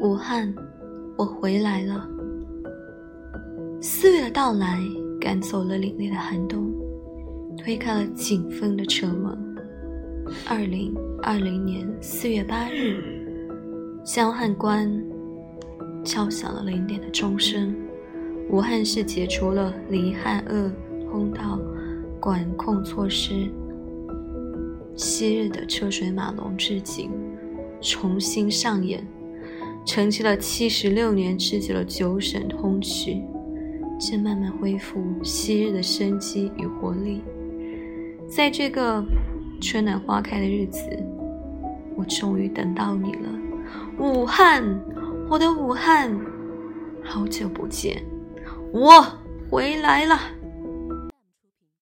武汉，我回来了。四月的到来赶走了凛冽的寒冬，推开了紧封的车门。二零二零年四月八日，江汉关敲响了零点的钟声。武汉市解除了离汉鄂通道管控措施，昔日的车水马龙至景重新上演。沉寂了七十六年之久的九省通衢，正慢慢恢复昔日的生机与活力。在这个春暖花开的日子，我终于等到你了，武汉，我的武汉，好久不见，我回来了。